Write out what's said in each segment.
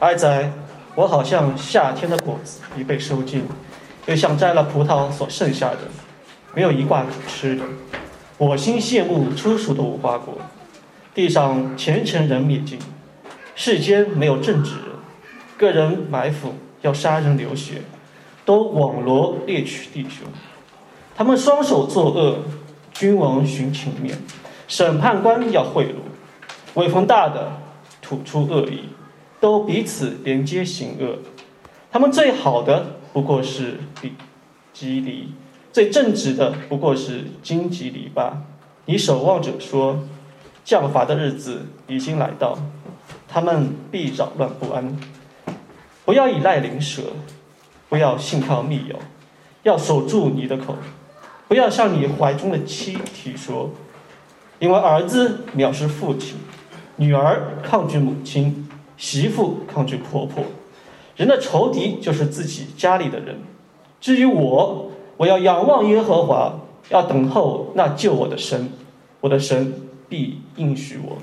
哀哉！我好像夏天的果子已被收尽，又像摘了葡萄所剩下的，没有一挂可吃的。我心羡慕初熟的无花果，地上虔诚人灭尽，世间没有正直人，个人埋伏要杀人流血，都网罗猎取弟兄。他们双手作恶，君王寻情面，审判官要贿赂，威风大的吐出恶意，都彼此连接行恶。他们最好的不过是比基离，最正直的不过是荆棘篱笆。你守望者说，降罚的日子已经来到，他们必扰乱不安。不要依赖灵蛇，不要信靠密友，要守住你的口。不要向你怀中的妻提说，因为儿子藐视父亲，女儿抗拒母亲，媳妇抗拒婆婆。人的仇敌就是自己家里的人。至于我，我要仰望耶和华，要等候那救我的神，我的神必应许我。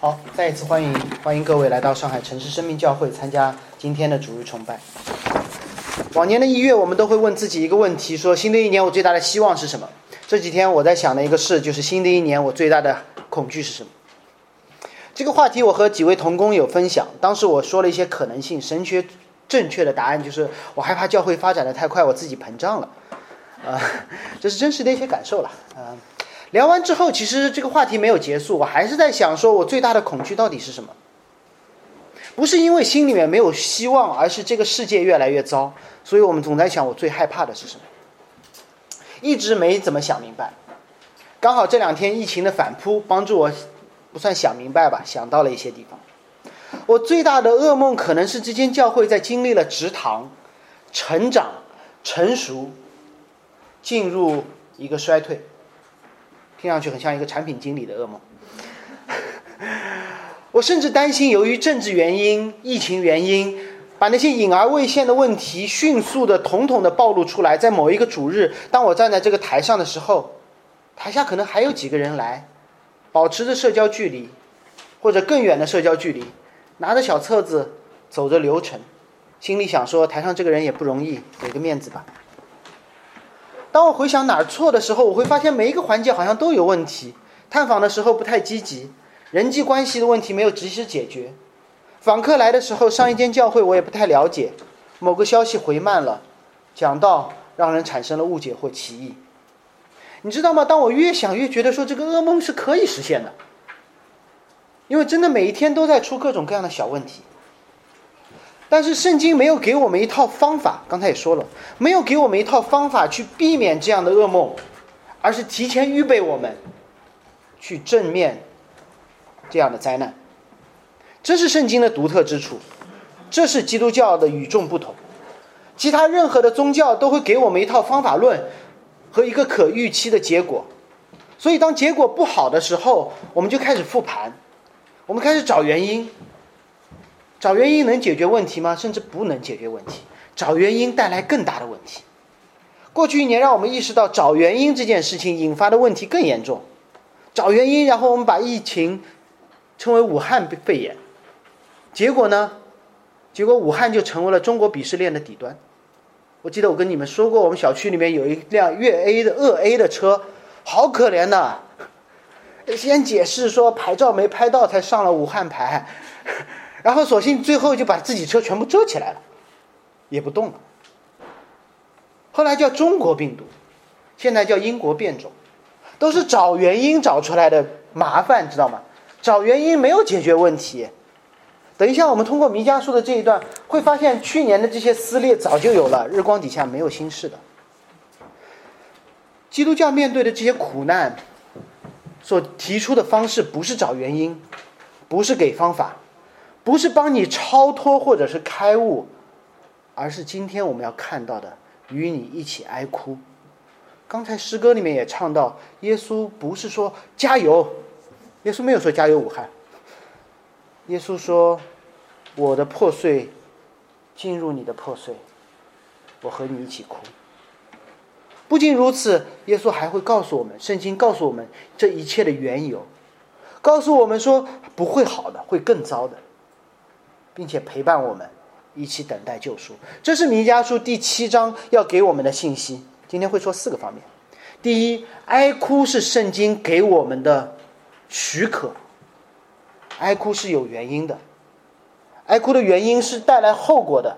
好，再一次欢迎欢迎各位来到上海城市生命教会参加今天的主日崇拜。往年的一月，我们都会问自己一个问题：说新的一年我最大的希望是什么？这几天我在想的一个事，就是新的一年我最大的恐惧是什么？这个话题我和几位同工有分享，当时我说了一些可能性，神学正确的答案就是我害怕教会发展的太快，我自己膨胀了。啊，这是真实的一些感受了。啊。聊完之后，其实这个话题没有结束，我还是在想，说我最大的恐惧到底是什么？不是因为心里面没有希望，而是这个世界越来越糟，所以我们总在想，我最害怕的是什么？一直没怎么想明白。刚好这两天疫情的反扑，帮助我不算想明白吧，想到了一些地方。我最大的噩梦可能是这间教会在经历了直堂、成长、成熟，进入一个衰退。听上去很像一个产品经理的噩梦。我甚至担心，由于政治原因、疫情原因，把那些隐而未现的问题迅速的、统统的暴露出来。在某一个主日，当我站在这个台上的时候，台下可能还有几个人来，保持着社交距离，或者更远的社交距离，拿着小册子，走着流程，心里想说：台上这个人也不容易，给个面子吧。当我回想哪儿错的时候，我会发现每一个环节好像都有问题。探访的时候不太积极，人际关系的问题没有及时解决。访客来的时候，上一间教会我也不太了解，某个消息回慢了，讲到让人产生了误解或歧义。你知道吗？当我越想越觉得说这个噩梦是可以实现的，因为真的每一天都在出各种各样的小问题。但是圣经没有给我们一套方法，刚才也说了，没有给我们一套方法去避免这样的噩梦，而是提前预备我们去正面这样的灾难。这是圣经的独特之处，这是基督教的与众不同。其他任何的宗教都会给我们一套方法论和一个可预期的结果，所以当结果不好的时候，我们就开始复盘，我们开始找原因。找原因能解决问题吗？甚至不能解决问题。找原因带来更大的问题。过去一年让我们意识到，找原因这件事情引发的问题更严重。找原因，然后我们把疫情称为武汉肺炎。结果呢？结果武汉就成为了中国鄙视链的底端。我记得我跟你们说过，我们小区里面有一辆粤 A 的鄂 A 的车，好可怜呐！先解释说牌照没拍到，才上了武汉牌。然后索性最后就把自己车全部遮起来了，也不动了。后来叫中国病毒，现在叫英国变种，都是找原因找出来的麻烦，知道吗？找原因没有解决问题。等一下，我们通过弥迦书的这一段，会发现去年的这些撕裂早就有了，日光底下没有新事的。基督教面对的这些苦难，所提出的方式不是找原因，不是给方法。不是帮你超脱或者是开悟，而是今天我们要看到的，与你一起哀哭。刚才诗歌里面也唱到，耶稣不是说加油，耶稣没有说加油武汉，耶稣说我的破碎进入你的破碎，我和你一起哭。不仅如此，耶稣还会告诉我们，圣经告诉我们这一切的缘由，告诉我们说不会好的，会更糟的，并且陪伴我们一起等待救赎。这是弥迦书第七章要给我们的信息。今天会说四个方面。第一，哀哭是圣经给我们的许可，哀哭是有原因的，哀哭的原因是带来后果的，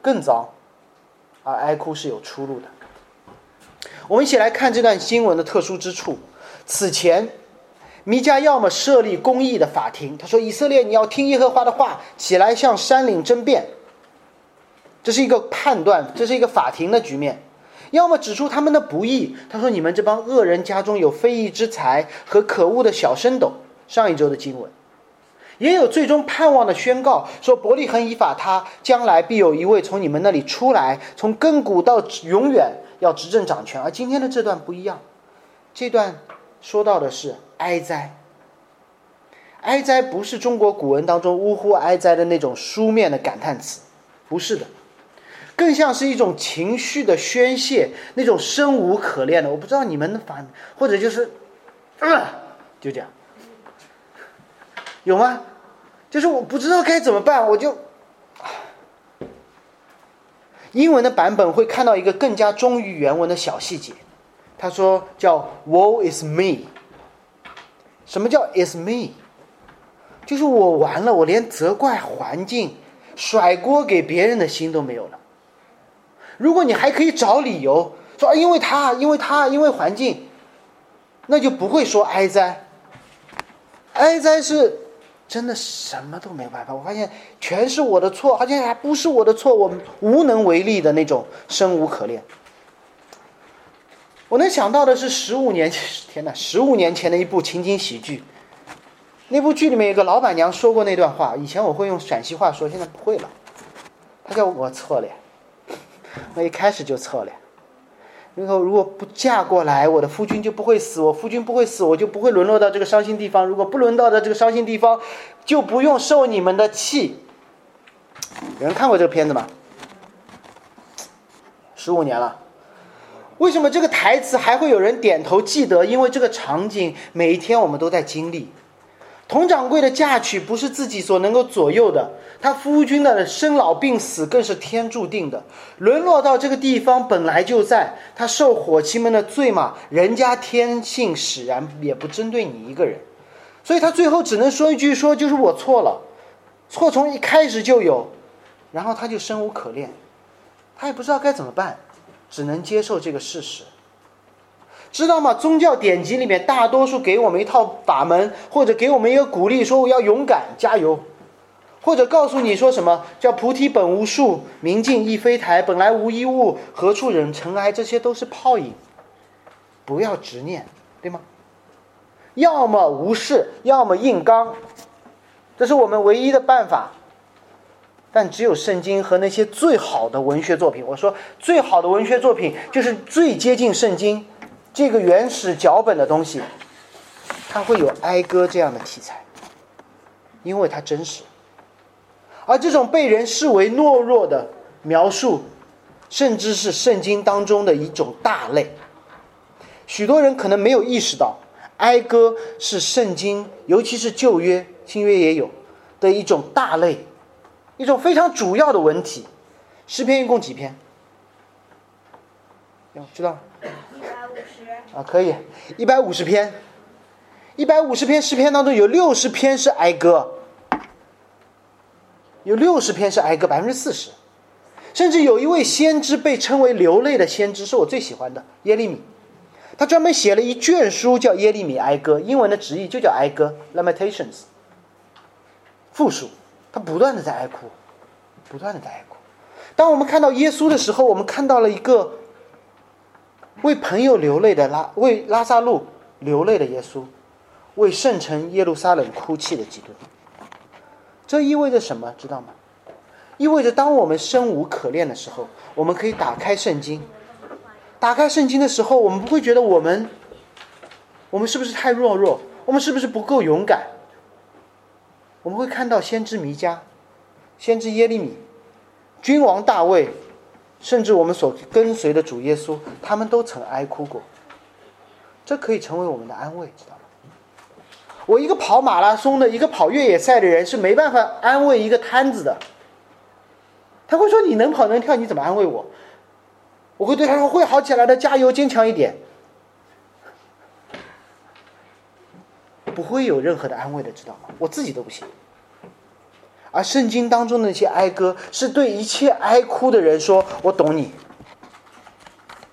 更糟，而哀哭是有出路的。我们一起来看这段新闻的特殊之处。此前，弥迦要么设立公义的法庭，他说：“以色列，你要听耶和华的话，起来向山岭争辩。”这是一个判断，这是一个法庭的局面；要么指出他们的不义，他说：“你们这帮恶人家中有非义之财和可恶的小升斗。”上一周的经文，也有最终盼望的宣告，说：“伯利恒以法他，将来必有一位从你们那里出来，从亘古到永远。”要执政掌权，而今天的这段不一样，这段说到的是哀哉。哀哉不是中国古文当中呜呼哀哉的那种书面的感叹词，不是的，更像是一种情绪的宣泄，那种生无可恋的。我不知道你们的反，或者就是，就这样，有吗？就是我不知道该怎么办，我就。英文的版本会看到一个更加忠于原文的小细节，他说叫 “Woe is me”。什么叫 “is me”？就是我完了，我连责怪环境、甩锅给别人的心都没有了。如果你还可以找理由说因为他、因为他、因为环境，那就不会说哀哉。哀哉是。真的什么都没办法，我发现全是我的错，好像还不是我的错，我无能为力的那种生无可恋。我能想到的是十五年前，天哪，十五年前的一部情景喜剧，那部剧里面有个老板娘说过那段话，以前我会用陕西话说，现在不会了。他叫我错了，我一开始就错了。然后，如果不嫁过来，我的夫君就不会死；我夫君不会死，我就不会沦落到这个伤心地方。如果不沦落到这个伤心地方，就不用受你们的气。有人看过这个片子吗？十五年了，为什么这个台词还会有人点头记得？因为这个场景每一天我们都在经历。佟掌柜的嫁娶不是自己所能够左右的，他夫君的生老病死更是天注定的。沦落到这个地方本来就在，他受伙计们的罪嘛，人家天性使然，也不针对你一个人，所以他最后只能说一句：说就是我错了，错从一开始就有，然后他就生无可恋，他也不知道该怎么办，只能接受这个事实。知道吗？宗教典籍里面大多数给我们一套法门，或者给我们一个鼓励，说我要勇敢加油，或者告诉你说什么叫菩提本无树，明镜亦非台，本来无一物，何处惹尘埃？这些都是泡影，不要执念，对吗？要么无视，要么硬刚，这是我们唯一的办法。但只有圣经和那些最好的文学作品，我说最好的文学作品就是最接近圣经。这个原始脚本的东西，它会有哀歌这样的题材，因为它真实。而这种被人视为懦弱的描述，甚至是圣经当中的一种大类。许多人可能没有意识到，哀歌是圣经，尤其是旧约、新约也有的一种大类，一种非常主要的文体。诗篇一共几篇？要知道。啊，可以，一百五十篇，一百五十篇诗篇当中有六十篇是哀歌，有六十篇是哀歌，百分之四十，甚至有一位先知被称为流泪的先知，是我最喜欢的耶利米，他专门写了一卷书叫《耶利米哀歌》，英文的直译就叫哀歌 （Lamentations），复数，他不断的在哀哭，不断的在哀哭。当我们看到耶稣的时候，我们看到了一个。为朋友流泪的拉，为拉萨路流泪的耶稣，为圣城耶路撒冷哭泣的基督。这意味着什么？知道吗？意味着当我们生无可恋的时候，我们可以打开圣经。打开圣经的时候，我们不会觉得我们，我们是不是太懦弱？我们是不是不够勇敢？我们会看到先知弥迦，先知耶利米，君王大卫。甚至我们所跟随的主耶稣，他们都曾哀哭过。这可以成为我们的安慰，知道吗？我一个跑马拉松的，一个跑越野赛的人是没办法安慰一个瘫子的。他会说：“你能跑能跳，你怎么安慰我？”我会对他说：“会好起来的，加油，坚强一点。”不会有任何的安慰的，知道吗？我自己都不行。而圣经当中的那些哀歌，是对一切哀哭的人说：“我懂你，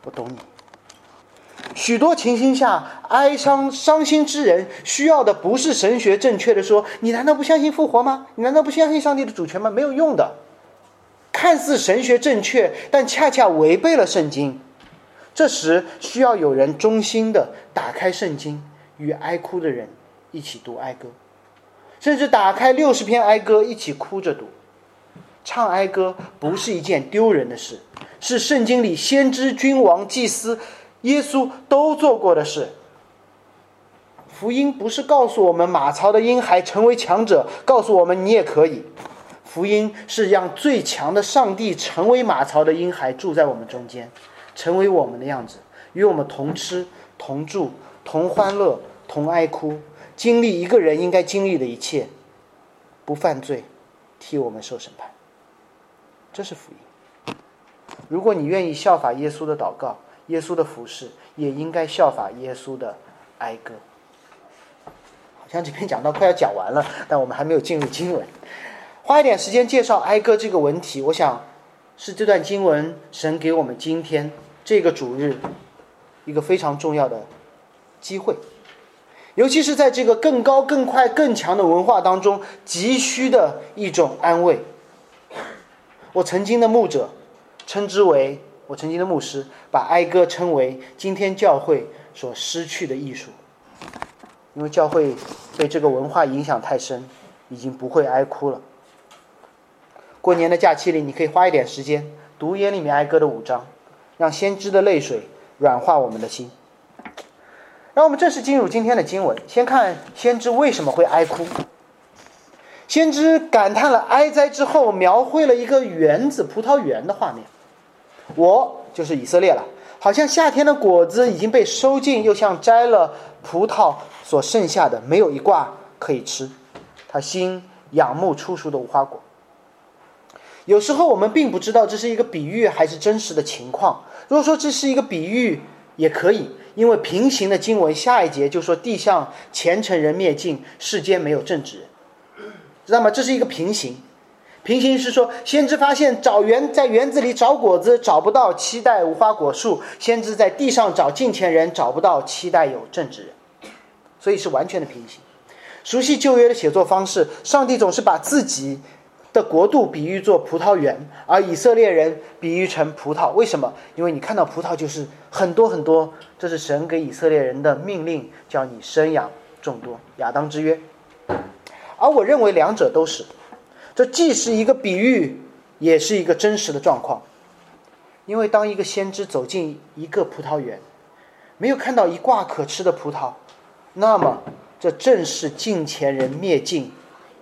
我懂你。”许多情形下，哀伤、伤心之人需要的不是神学正确的说：“你难道不相信复活吗？你难道不相信上帝的主权吗？”没有用的。看似神学正确，但恰恰违背了圣经。这时需要有人衷心的打开圣经，与哀哭的人一起读哀歌，甚至打开六十篇哀歌一起哭着读。唱哀歌不是一件丢人的事，是圣经里先知、君王、祭司。耶稣都做过的事。福音不是告诉我们马槽的婴孩成为强者，告诉我们你也可以。福音是让最强的上帝成为马槽的婴孩，住在我们中间，成为我们的样子，与我们同吃、同住、同欢乐、同哀哭，经历一个人应该经历的一切，不犯罪，替我们受审判。这是福音。如果你愿意效法耶稣的祷告。耶稣的服饰也应该效法耶稣的哀歌。好像这篇讲到快要讲完了，但我们还没有进入经文。花一点时间介绍哀歌这个文体，我想是这段经文神给我们今天这个主日一个非常重要的机会，尤其是在这个更高、更快、更强的文化当中，急需的一种安慰。我曾经的牧者称之为。我曾经的牧师把哀歌称为今天教会所失去的艺术，因为教会被这个文化影响太深，已经不会哀哭了。过年的假期里，你可以花一点时间读耶利米哀歌的五章，让先知的泪水软化我们的心。让我们正式进入今天的经文，先看先知为什么会哀哭。先知感叹了哀哉之后，描绘了一个园子葡萄园的画面。我就是以色列了，好像夏天的果子已经被收尽，又像摘了葡萄所剩下的，没有一挂可以吃。他心仰慕初熟的无花果。有时候我们并不知道这是一个比喻还是真实的情况。如果说这是一个比喻，也可以，因为平行的经文下一节就说地上虔诚人灭尽，世间没有正直人，知道吗？这是一个平行。平行是说，先知发现找园在园子里找果子找不到，期待无花果树；先知在地上找近前人找不到，期待有正直人。所以是完全的平行。熟悉旧约的写作方式，上帝总是把自己的国度比喻作葡萄园，而以色列人比喻成葡萄。为什么？因为你看到葡萄就是很多很多，这是神给以色列人的命令，叫你生养众多。亚当之约。而我认为两者都是。这既是一个比喻，也是一个真实的状况。因为当一个先知走进一个葡萄园，没有看到一挂可吃的葡萄，那么这正是近前人灭尽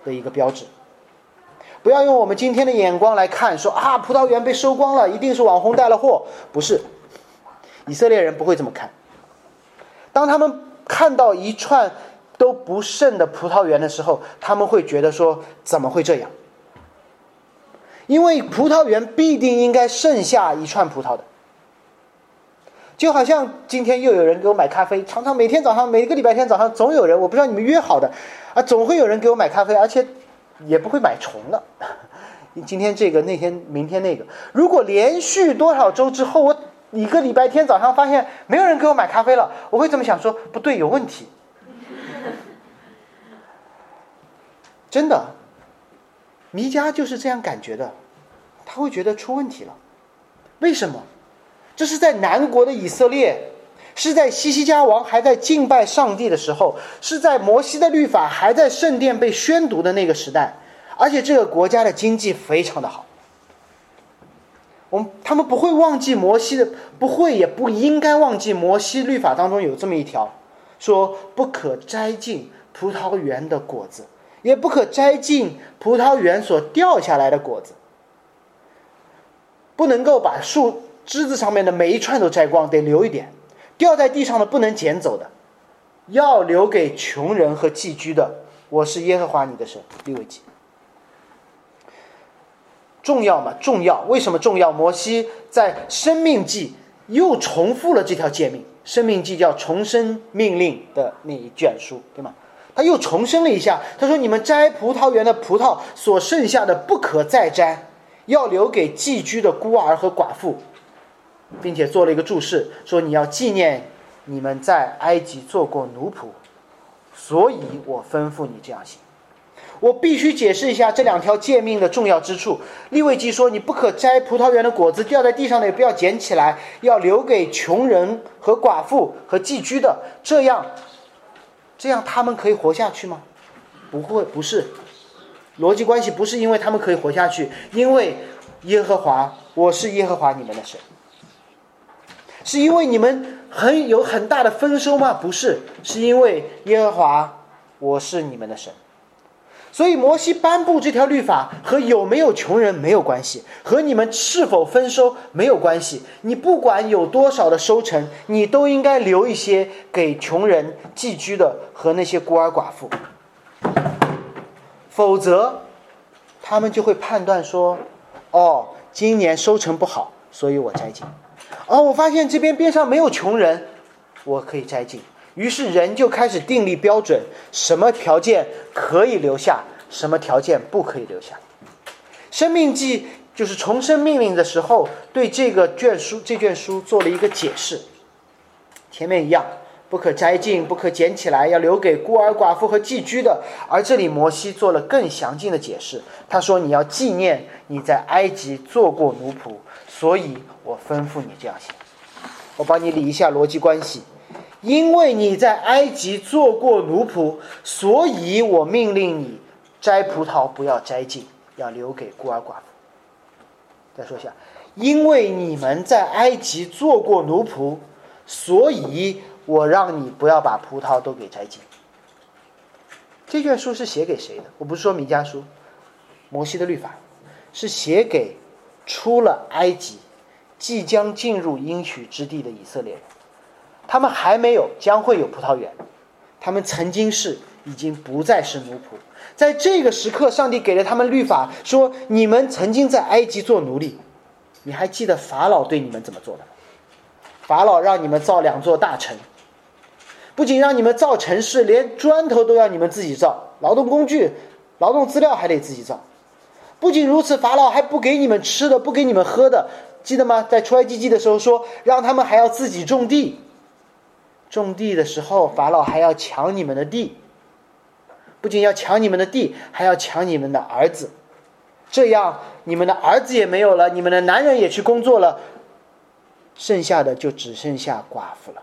的一个标志。不要用我们今天的眼光来看，说啊，葡萄园被收光了，一定是网红带了货。不是，以色列人不会这么看。当他们看到一串都不剩的葡萄园的时候，他们会觉得说，怎么会这样？因为葡萄园必定应该剩下一串葡萄的，就好像今天又有人给我买咖啡，常常每天早上每个礼拜天早上总有人，我不知道你们约好的，啊，总会有人给我买咖啡，而且也不会买重的。今天这个，那天明天那个，如果连续多少周之后，我一个礼拜天早上发现没有人给我买咖啡了，我会这么想说，不对，有问题。真的。弥迦就是这样感觉的，他会觉得出问题了。为什么？这是在南国的以色列，是在西西家王还在敬拜上帝的时候，是在摩西的律法还在圣殿被宣读的那个时代，而且这个国家的经济非常的好。我们他们不会忘记摩西的，不会也不应该忘记摩西律法当中有这么一条，说不可摘尽葡萄园的果子。也不可摘尽葡萄园所掉下来的果子。不能够把树枝子上面的每一串都摘光，得留一点；掉在地上的不能捡走的，要留给穷人和寄居的。我是耶和华你的神。利未记。重要吗？重要。为什么重要？摩西在生命记又重复了这条诫命。生命记叫重生命令的那一卷书，对吗？他又重申了一下，他说：“你们摘葡萄园的葡萄所剩下的不可再摘，要留给寄居的孤儿和寡妇，并且做了一个注释，说你要纪念你们在埃及做过奴仆，所以我吩咐你这样行。我必须解释一下这两条诫命的重要之处。利未记说，你不可摘葡萄园的果子掉在地上的也不要捡起来，要留给穷人和寡妇和寄居的，这样。”这样他们可以活下去吗？不会，不是。逻辑关系不是因为他们可以活下去，因为耶和华，我是耶和华你们的神。是因为你们很有很大的丰收吗？不是，是因为耶和华，我是你们的神。所以摩西颁布这条律法和有没有穷人没有关系，和你们是否丰收没有关系。你不管有多少的收成，你都应该留一些给穷人寄居的和那些孤儿寡妇。否则，他们就会判断说：“哦，今年收成不好，所以我摘尽。哦，我发现这边边上没有穷人，我可以摘尽。”于是人就开始订立标准，什么条件可以留下，什么条件不可以留下。生命记就是重生命令的时候，对这个卷书这卷书做了一个解释。前面一样，不可摘尽，不可捡起来，要留给孤儿寡妇和寄居的。而这里摩西做了更详尽的解释，他说你要纪念你在埃及做过奴仆，所以我吩咐你这样行。我帮你理一下逻辑关系。因为你在埃及做过奴仆，所以我命令你摘葡萄不要摘尽，要留给孤儿寡妇。再说一下，因为你们在埃及做过奴仆，所以我让你不要把葡萄都给摘尽。这卷书是写给谁的？我不是说米迦书，摩西的律法是写给出了埃及、即将进入应许之地的以色列人。他们还没有，将会有葡萄园。他们曾经是，已经不再是奴仆。在这个时刻，上帝给了他们律法，说：“你们曾经在埃及做奴隶，你还记得法老对你们怎么做的？法老让你们造两座大城，不仅让你们造城市，连砖头都要你们自己造，劳动工具、劳动资料还得自己造。不仅如此，法老还不给你们吃的，不给你们喝的，记得吗？在出埃及记的时候说，让他们还要自己种地。”种地的时候，法老还要抢你们的地，不仅要抢你们的地，还要抢你们的儿子，这样你们的儿子也没有了，你们的男人也去工作了，剩下的就只剩下寡妇了。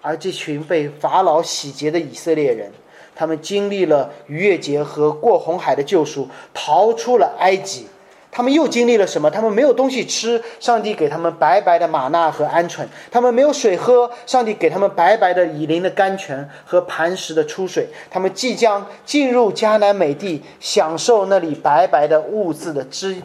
而这群被法老洗劫的以色列人，他们经历了逾越节和过红海的救赎，逃出了埃及。他们又经历了什么？他们没有东西吃，上帝给他们白白的玛纳和鹌鹑；他们没有水喝，上帝给他们白白的以琳的甘泉和磐石的出水。他们即将进入迦南美地，享受那里白白的物资的资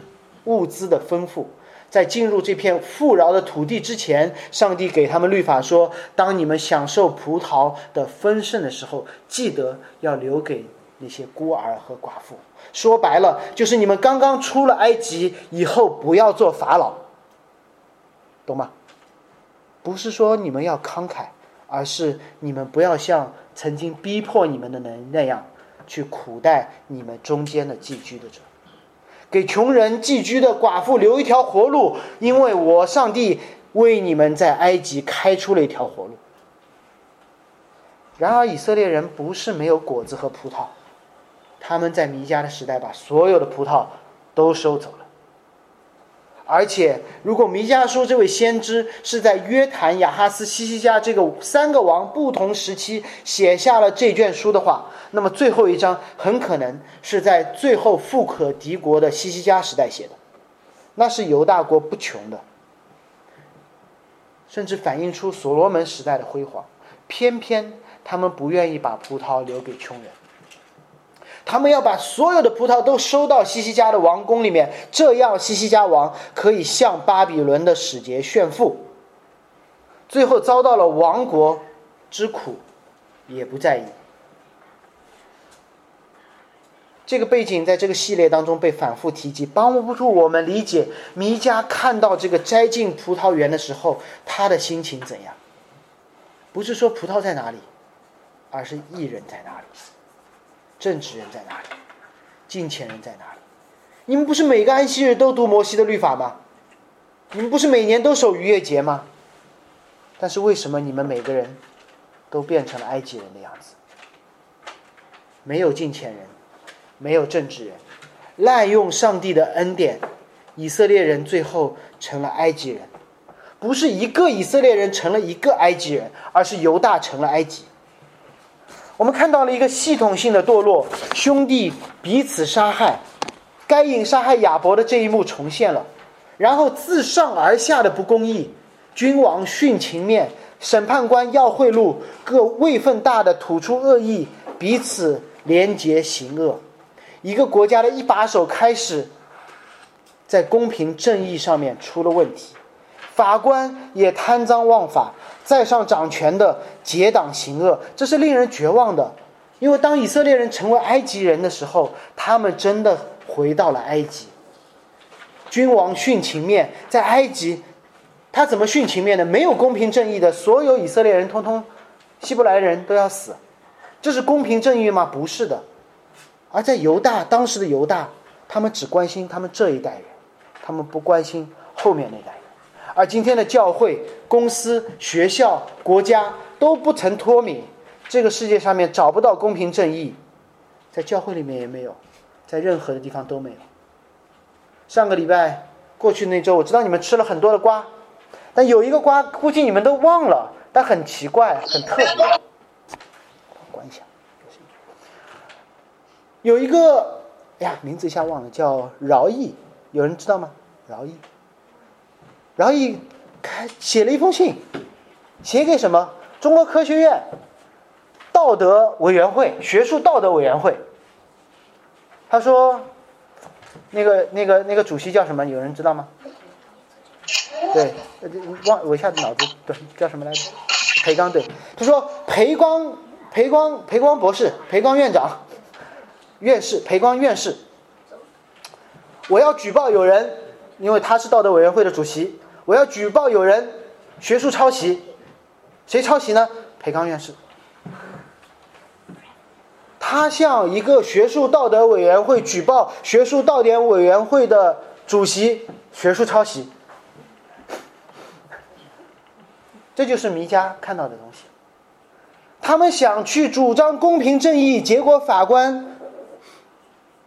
物资的丰富。在进入这片富饶的土地之前，上帝给他们律法说：当你们享受葡萄的丰盛的时候，记得要留给那些孤儿和寡妇。说白了，就是你们刚刚出了埃及以后，不要做法老，懂吗？不是说你们要慷慨，而是你们不要像曾经逼迫你们的人那样，去苦待你们中间的寄居的者，给穷人寄居的寡妇留一条活路，因为我上帝为你们在埃及开出了一条活路。然而，以色列人不是没有果子和葡萄。他们在弥迦的时代把所有的葡萄都收走了，而且如果弥迦说这位先知是在约坦、亚哈斯、西西家这个三个王不同时期写下了这卷书的话，那么最后一章很可能是在最后富可敌国的西西家时代写的，那是犹大国不穷的，甚至反映出所罗门时代的辉煌，偏偏他们不愿意把葡萄留给穷人。他们要把所有的葡萄都收到西西家的王宫里面，这样西西家王可以向巴比伦的使节炫富。最后遭到了亡国之苦，也不在意。这个背景在这个系列当中被反复提及，帮助我们理解弥迦看到这个摘进葡萄园的时候，他的心情怎样。不是说葡萄在哪里，而是艺人在哪里，正直人在哪里，金钱人在哪里？你们不是每个安息日都读摩西的律法吗？你们不是每年都守逾越节吗？但是为什么你们每个人都变成了埃及人的样子？没有金钱人，没有政治人，滥用上帝的恩典，以色列人最后成了埃及人。不是一个以色列人成了一个埃及人，而是犹大成了埃及。我们看到了一个系统性的堕落，兄弟彼此杀害，该隐杀害亚伯的这一幕重现了。然后自上而下的不公义，君王徇情面，审判官要贿赂，各位分大的吐出恶意，彼此连结行恶。一个国家的一把手开始在公平正义上面出了问题。法官也贪赃枉法，在上掌权的结党行恶，这是令人绝望的。因为当以色列人成为埃及人的时候，他们真的回到了埃及。君王殉情面，在埃及，他怎么殉情面的？没有公平正义的，所有以色列人通通，希伯来人都要死，这是公平正义吗？不是的。而在犹大，当时的犹大，他们只关心他们这一代人，他们不关心后面那代人。而今天的教会、公司、学校、国家都不曾脱敏，这个世界上面找不到公平正义，在教会里面也没有，在任何的地方都没有。上个礼拜过去那周，我知道你们吃了很多的瓜，但有一个瓜估计你们都忘了，但很奇怪，很特别。关一下，有一个，哎呀，名字一下忘了，叫饶毅，有人知道吗？饶毅。然后一开写了一封信，写给什么？中国科学院道德委员会、学术道德委员会。他说：“那个、那个、那个主席叫什么？有人知道吗？”对，忘我一下子脑子对叫什么来着？裴刚对。他说：“裴光、裴光、裴光博士、裴光院长、院士、裴光院士，我要举报有人，因为他是道德委员会的主席。”我要举报有人学术抄袭，谁抄袭呢？裴刚院士，他向一个学术道德委员会举报学术道德委员会的主席学术抄袭，这就是弥迦看到的东西。他们想去主张公平正义，结果法官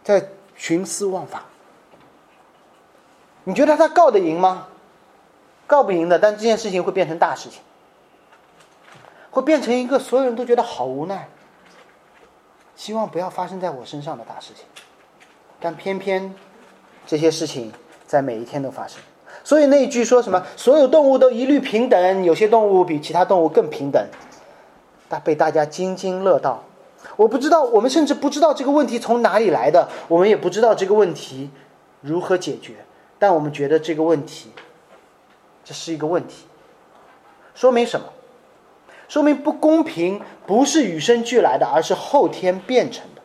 在徇私枉法。你觉得他告得赢吗？告不赢的，但这件事情会变成大事情，会变成一个所有人都觉得好无奈，希望不要发生在我身上的大事情，但偏偏这些事情在每一天都发生。所以那一句说什么“所有动物都一律平等”，有些动物比其他动物更平等，大被大家津津乐道。我不知道，我们甚至不知道这个问题从哪里来的，我们也不知道这个问题如何解决，但我们觉得这个问题。这是一个问题，说明什么？说明不公平不是与生俱来的，而是后天变成的。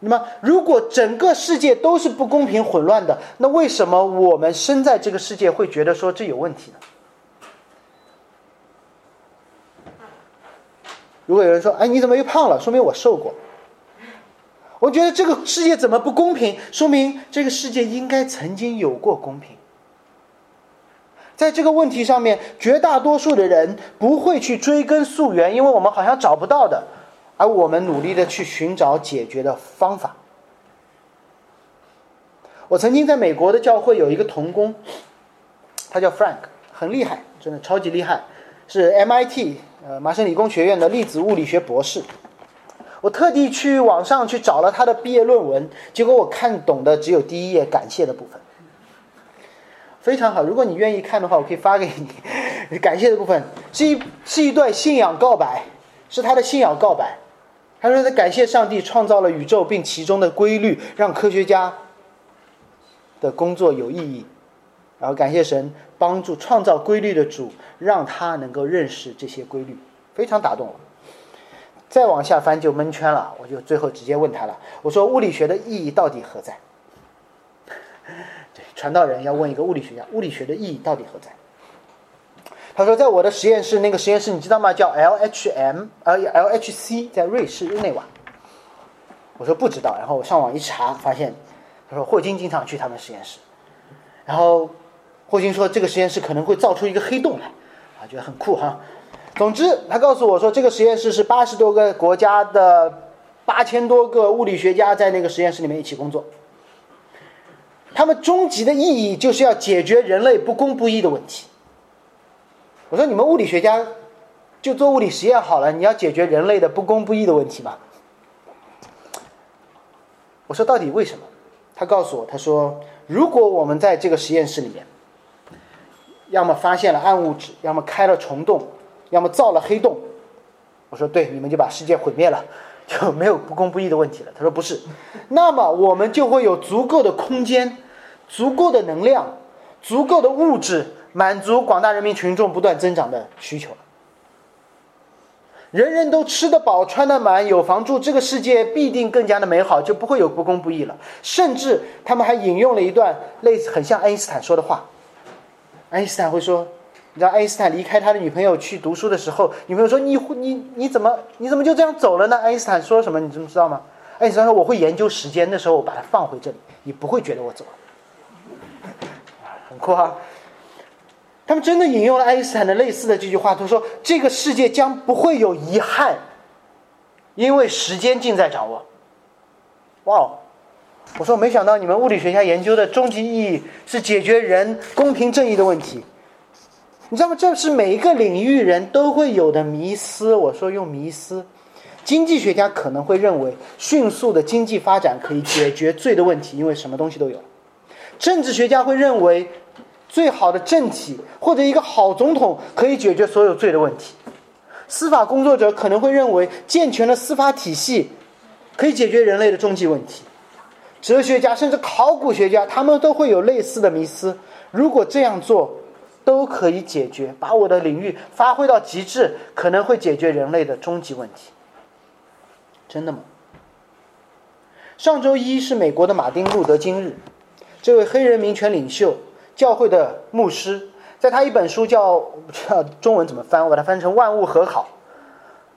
那么，如果整个世界都是不公平、混乱的，那为什么我们生在这个世界会觉得说这有问题呢？如果有人说：“哎，你怎么又胖了？”说明我瘦过。我觉得这个世界怎么不公平？说明这个世界应该曾经有过公平。在这个问题上面，绝大多数的人不会去追根溯源，因为我们好像找不到的，而我们努力的去寻找解决的方法。我曾经在美国的教会有一个童工，他叫 Frank，很厉害，真的超级厉害，是 MIT 呃麻省理工学院的粒子物理学博士。我特地去网上去找了他的毕业论文，结果我看懂的只有第一页感谢的部分。非常好，如果你愿意看的话，我可以发给你。感谢的部分是一是一段信仰告白，是他的信仰告白。他说：“他感谢上帝创造了宇宙，并其中的规律让科学家的工作有意义。然后感谢神帮助创造规律的主，让他能够认识这些规律，非常打动我。再往下翻就蒙圈了，我就最后直接问他了。我说物理学的意义到底何在？传道人要问一个物理学家，物理学的意义到底何在？他说，在我的实验室，那个实验室你知道吗？叫 LHM，呃，LHC，在瑞士日内瓦。我说不知道，然后我上网一查，发现他说霍金经常去他们实验室，然后霍金说这个实验室可能会造出一个黑洞来，啊，觉得很酷哈。总之，他告诉我说，这个实验室是八十多个国家的八千多个物理学家在那个实验室里面一起工作。他们终极的意义就是要解决人类不公不义的问题。我说，你们物理学家就做物理实验好了，你要解决人类的不公不义的问题吗？我说，到底为什么？他告诉我，他说，如果我们在这个实验室里面，要么发现了暗物质，要么开了虫洞。要么造了黑洞，我说对，你们就把世界毁灭了，就没有不公不义的问题了。他说不是，那么我们就会有足够的空间、足够的能量、足够的物质，满足广大人民群众不断增长的需求。人人都吃得饱、穿得满、有房住，这个世界必定更加的美好，就不会有不公不义了。甚至他们还引用了一段类似很像爱因斯坦说的话，爱因斯坦会说。你知道爱因斯坦离开他的女朋友去读书的时候，女朋友说：“你你你怎么你怎么就这样走了呢？”爱因斯坦说什么？你知不知道吗？爱因斯坦说：“我会研究时间，那时候我把它放回这里，你不会觉得我走了。”很酷哈！他们真的引用了爱因斯坦的类似的这句话，他说：“这个世界将不会有遗憾，因为时间尽在掌握。”哇哦！我说没想到你们物理学家研究的终极意义是解决人公平正义的问题。你知道吗？这是每一个领域人都会有的迷思。我说用迷思，经济学家可能会认为迅速的经济发展可以解决罪的问题，因为什么东西都有。政治学家会认为最好的政体或者一个好总统可以解决所有罪的问题。司法工作者可能会认为健全的司法体系可以解决人类的终极问题。哲学家甚至考古学家，他们都会有类似的迷思。如果这样做，都可以解决，把我的领域发挥到极致，可能会解决人类的终极问题。真的吗？上周一是美国的马丁路德金日，这位黑人民权领袖、教会的牧师，在他一本书叫叫 中文怎么翻？我把它翻成《万物和好》。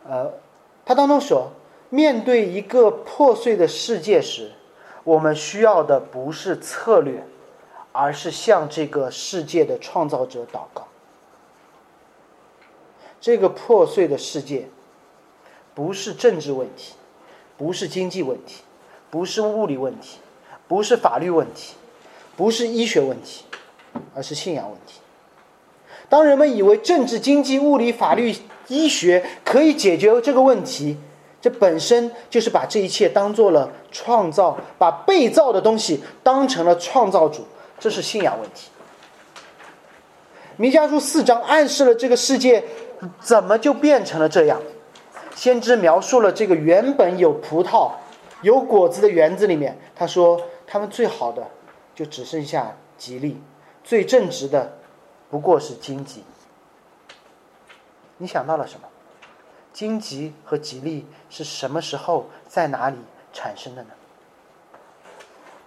呃，他当中说，面对一个破碎的世界时，我们需要的不是策略。而是向这个世界的创造者祷告。这个破碎的世界，不是政治问题，不是经济问题，不是物理问题，不是法律问题，不是医学问题，而是信仰问题。当人们以为政治、经济、物理、法律、医学可以解决这个问题，这本身就是把这一切当做了创造，把被造的东西当成了创造主。这是信仰问题。弥迦书四章暗示了这个世界怎么就变成了这样。先知描述了这个原本有葡萄、有果子的园子里面，他说他们最好的就只剩下吉利，最正直的不过是荆棘。你想到了什么？荆棘和吉利是什么时候在哪里产生的呢？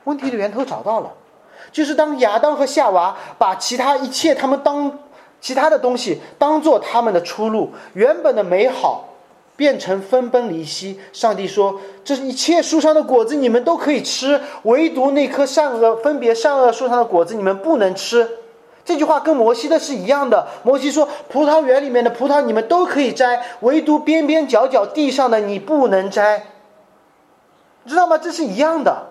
问题的源头找到了。就是当亚当和夏娃把其他一切他们当其他的东西当做他们的出路，原本的美好变成分崩离析。上帝说：“这是一切树上的果子你们都可以吃，唯独那棵善恶分别善恶树上的果子你们不能吃。”这句话跟摩西的是一样的。摩西说：“葡萄园里面的葡萄你们都可以摘，唯独边边角角地上的你不能摘。”知道吗？这是一样的。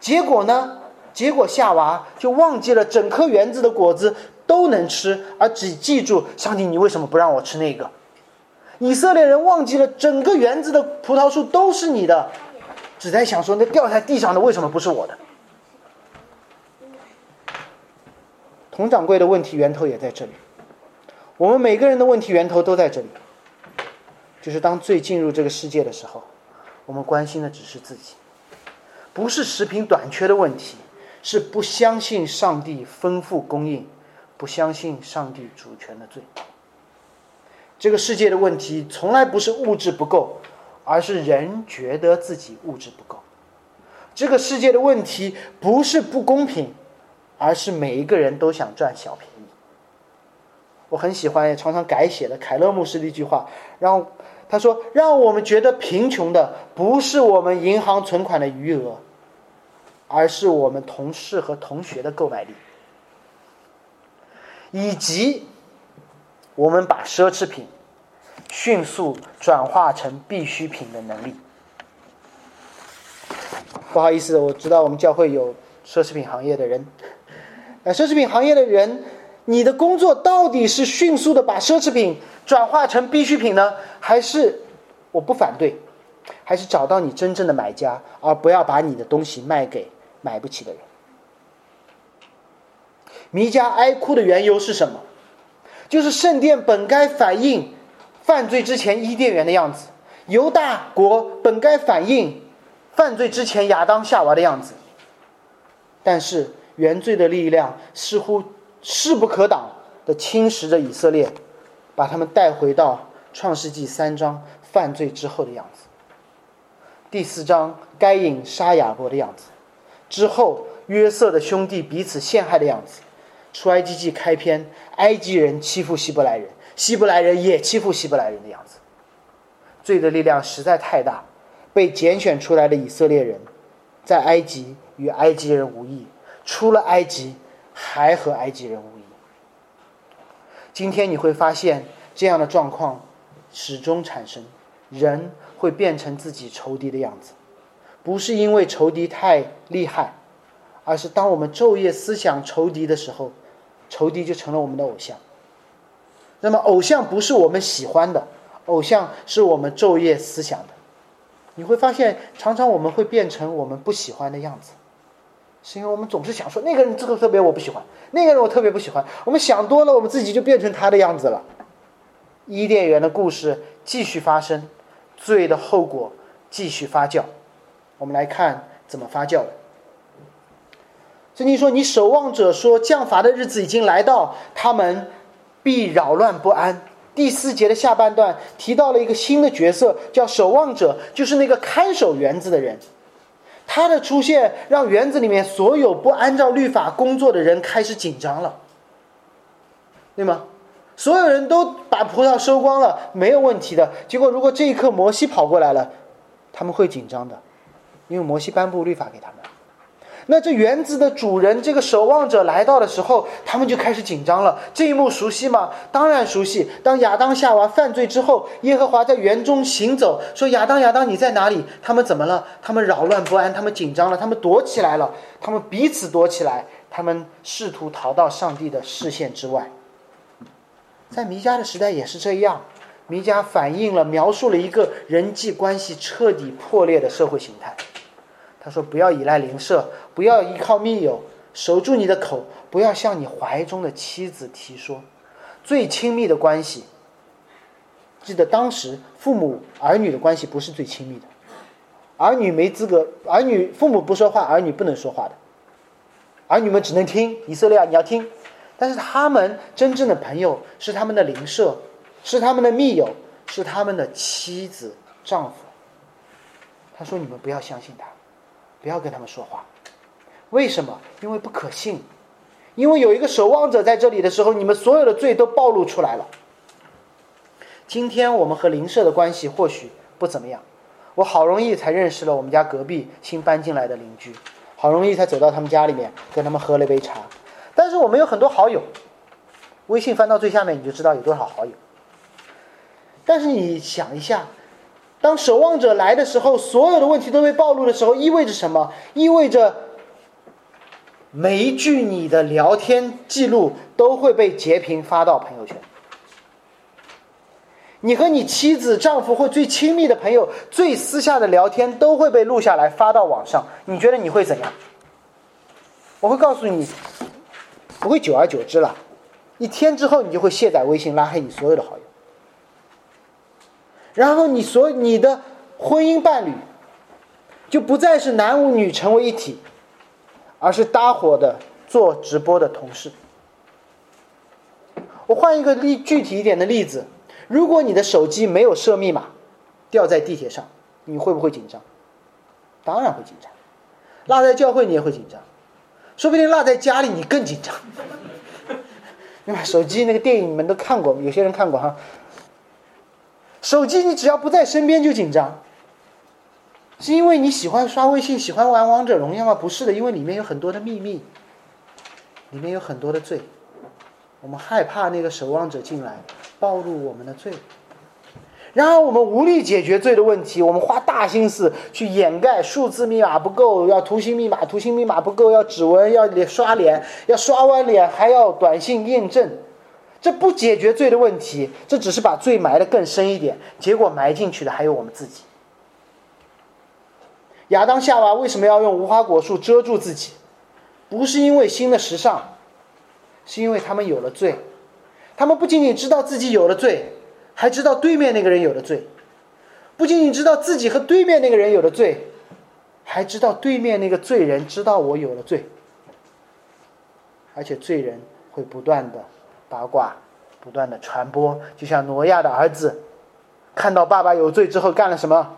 结果呢？结果夏娃就忘记了整颗园子的果子都能吃，而只记住上帝，你为什么不让我吃那个？以色列人忘记了整个园子的葡萄树都是你的，只在想说那掉在地上的为什么不是我的？佟掌柜的问题源头也在这里，我们每个人的问题源头都在这里，就是当罪进入这个世界的时候，我们关心的只是自己，不是食品短缺的问题，是不相信上帝丰富供应，不相信上帝主权的罪。这个世界的问题从来不是物质不够，而是人觉得自己物质不够。这个世界的问题不是不公平，而是每一个人都想赚小便宜。我很喜欢也常常改写的凯勒牧师的一句话，让他说：“让我们觉得贫穷的不是我们银行存款的余额，而是我们同事和同学的购买力，以及我们把奢侈品迅速转化成必需品的能力。”不好意思，我知道我们教会有奢侈品行业的人，呃，奢侈品行业的人，你的工作到底是迅速的把奢侈品转化成必需品呢，还是我不反对，还是找到你真正的买家，而不要把你的东西卖给买不起的人？弥迦哀哭的缘由是什么？就是圣殿本该反映犯罪之前伊甸园的样子，犹大国本该反映。犯罪之前亚当夏娃的样子，但是原罪的力量似乎势不可挡的侵蚀着以色列，把他们带回到创世纪三章犯罪之后的样子。第四章该隐杀亚伯的样子，之后约瑟的兄弟彼此陷害的样子，出埃及记开篇埃及人欺负希伯来人，希伯来人也欺负希伯来人的样子，罪的力量实在太大。被拣选出来的以色列人，在埃及与埃及人无异，出了埃及还和埃及人无异。今天你会发现这样的状况始终产生，人会变成自己仇敌的样子，不是因为仇敌太厉害，而是当我们昼夜思想仇敌的时候，仇敌就成了我们的偶像。那么，偶像不是我们喜欢的，偶像是我们昼夜思想的。你会发现，常常我们会变成我们不喜欢的样子，是因为我们总是想说那个人这个特别我不喜欢，那个人我特别不喜欢。我们想多了，我们自己就变成他的样子了。伊甸园的故事继续发生，罪的后果继续发酵。我们来看怎么发酵的。圣经说：“你守望者说，降罚的日子已经来到，他们必扰乱不安。”第四节的下半段提到了一个新的角色，叫守望者，就是那个看守园子的人。他的出现让园子里面所有不按照律法工作的人开始紧张了，对吗？所有人都把葡萄收光了，没有问题的。结果，如果这一刻摩西跑过来了，他们会紧张的，因为摩西颁布律法给他们。那这园子的主人，这个守望者来到的时候，他们就开始紧张了。这一幕熟悉吗？当然熟悉。当亚当夏娃犯罪之后，耶和华在园中行走，说：“亚当，亚当，你在哪里？”他们怎么了？他们扰乱不安，他们紧张了，他们躲起来了，他们彼此躲起来，他们试图逃到上帝的视线之外。在弥迦的时代也是这样，弥迦反映了、描述了一个人际关系彻底破裂的社会形态。他说：“不要依赖邻舍，不要依靠密友，守住你的口，不要向你怀中的妻子提说。最亲密的关系，记得当时父母儿女的关系不是最亲密的，儿女没资格，儿女父母不说话，儿女不能说话的，儿女们只能听。以色列，你要听，但是他们真正的朋友是他们的邻舍，是他们的密友，是他们的妻子、丈夫。他说：你们不要相信他。”不要跟他们说话，为什么？因为不可信，因为有一个守望者在这里的时候，你们所有的罪都暴露出来了。今天我们和邻舍的关系或许不怎么样，我好容易才认识了我们家隔壁新搬进来的邻居，好容易才走到他们家里面跟他们喝了一杯茶，但是我们有很多好友，微信翻到最下面你就知道有多少好友。但是你想一下。当守望者来的时候，所有的问题都被暴露的时候，意味着什么？意味着每一句你的聊天记录都会被截屏发到朋友圈。你和你妻子、丈夫或最亲密的朋友最私下的聊天都会被录下来发到网上。你觉得你会怎样？我会告诉你，不会久而久之了，一天之后你就会卸载微信，拉黑你所有的好友。然后你所你的婚姻伴侣就不再是男无女成为一体，而是搭伙的做直播的同事。我换一个例具体一点的例子，如果你的手机没有设密码，掉在地铁上，你会不会紧张？当然会紧张。落在教会你也会紧张，说不定落在家里你更紧张。对吧？手机那个电影你们都看过，有些人看过哈。手机你只要不在身边就紧张，是因为你喜欢刷微信、喜欢玩王者荣耀吗？不是的，因为里面有很多的秘密，里面有很多的罪，我们害怕那个守望者进来暴露我们的罪。然而我们无力解决罪的问题，我们花大心思去掩盖数字密码不够，要图形密码，图形密码不够，要指纹，要脸刷脸，要刷完脸还要短信验证，这不解决罪的问题，这只是把罪埋得更深一点，结果埋进去的还有我们自己。亚当夏娃为什么要用无花果树遮住自己？不是因为新的时尚，是因为他们有了罪，他们不仅仅知道自己有了罪。还知道对面那个人有了罪，不仅仅知道自己和对面那个人有了罪，还知道对面那个罪人知道我有了罪，而且罪人会不断的八卦，不断的传播。就像挪亚的儿子，看到爸爸有罪之后干了什么？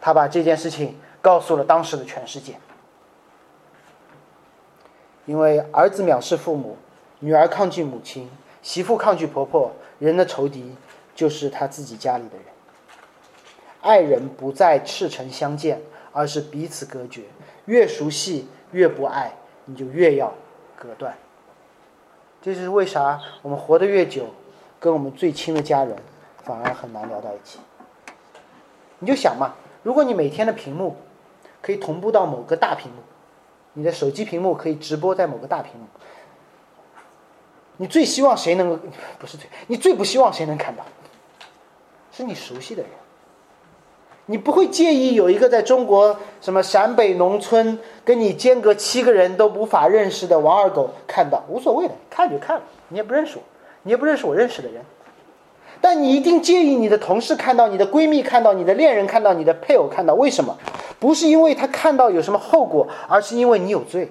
他把这件事情告诉了当时的全世界。因为儿子藐视父母，女儿抗拒母亲，媳妇抗拒婆婆，人的仇敌。就是他自己家里的人，爱人不再赤诚相见，而是彼此隔绝。越熟悉越不爱，你就越要隔断。这是为啥？我们活得越久，跟我们最亲的家人反而很难聊到一起。你就想嘛，如果你每天的屏幕可以同步到某个大屏幕，你的手机屏幕可以直播在某个大屏幕，你最希望谁能够？不是最，你最不希望谁能看到？是你熟悉的人，你不会介意有一个在中国什么陕北农村跟你间隔七个人都无法认识的王二狗看到，无所谓的，看就看了，你也不认识我，你也不认识我认识的人，但你一定介意你的同事看到，你的闺蜜看到，你的恋人看到，你的配偶看到，为什么？不是因为他看到有什么后果，而是因为你有罪。